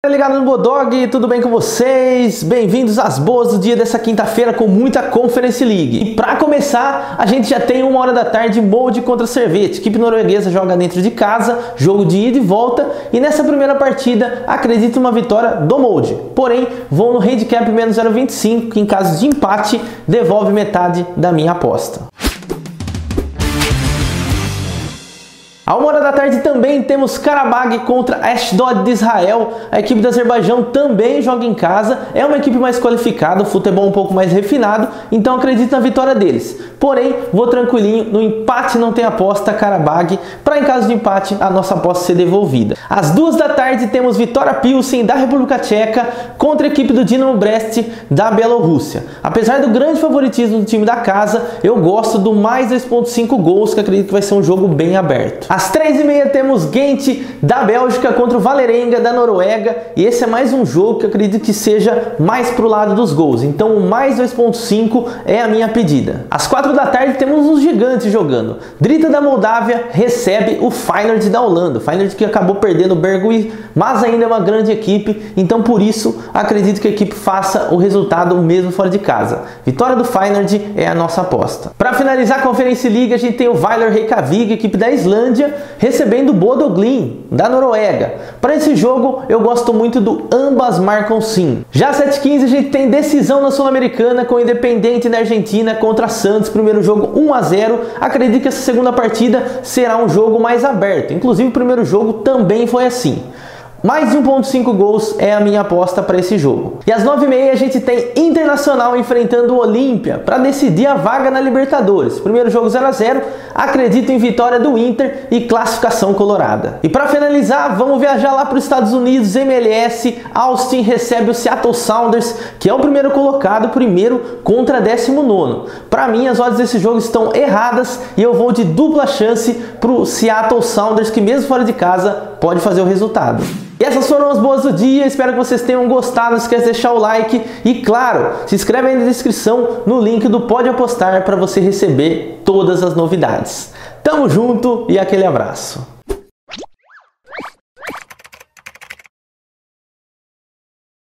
Tá ligado no Bodog, tudo bem com vocês? Bem-vindos às boas do dia dessa quinta-feira com muita Conference League. E para começar, a gente já tem uma hora da tarde Molde contra Servete. Equipe norueguesa joga dentro de casa, jogo de ida e volta. E nessa primeira partida, acredito uma vitória do Molde. Porém, vou no handicap menos 0,25, que em caso de empate, devolve metade da minha aposta. A uma hora da tarde também temos Karabag contra Ashdod de Israel. A equipe do Azerbaijão também joga em casa. É uma equipe mais qualificada, o futebol um pouco mais refinado, então acredito na vitória deles. Porém, vou tranquilinho, no empate não tem aposta Karabag, para em caso de empate a nossa aposta ser devolvida. Às duas da tarde temos Vitória Pilsen da República Tcheca contra a equipe do Dinamo Brest da Bielorrússia. Apesar do grande favoritismo do time da casa, eu gosto do mais 2.5 gols, que acredito que vai ser um jogo bem aberto. Às três e meia temos Gent da Bélgica contra o Valerenga da Noruega e esse é mais um jogo que eu acredito que seja mais pro lado dos gols. Então o mais 2.5 é a minha pedida. Às quatro da tarde temos os gigantes jogando. Drita da Moldávia recebe o Feyenoord da Holanda. O Feyenoord que acabou perdendo o Bergui, mas ainda é uma grande equipe. Então por isso acredito que a equipe faça o resultado mesmo fora de casa. Vitória do Feyenoord é a nossa aposta. Para finalizar a Conferência League a gente tem o Weiler Reykjavik, equipe da Islândia recebendo Bodoglin da Noruega. Para esse jogo eu gosto muito do ambas marcam sim. Já 7:15 a gente tem decisão na Sul-Americana com o Independente na Argentina contra Santos, primeiro jogo 1 a 0. Acredito que essa segunda partida será um jogo mais aberto. Inclusive o primeiro jogo também foi assim. Mais de 1.5 gols é a minha aposta para esse jogo. E às 9h30 a gente tem Internacional enfrentando o Olímpia para decidir a vaga na Libertadores. Primeiro jogo 0 a 0 acredito em vitória do Inter e classificação colorada. E para finalizar, vamos viajar lá para os Estados Unidos, MLS, Austin recebe o Seattle Sounders, que é o primeiro colocado, primeiro contra 19. Para mim, as odds desse jogo estão erradas e eu vou de dupla chance para o Seattle Sounders, que mesmo fora de casa pode fazer o resultado. E essas foram as boas do dia, espero que vocês tenham gostado, não esquece de deixar o like e claro, se inscreve aí na descrição no link do Pode Apostar para você receber todas as novidades. Tamo junto e aquele abraço.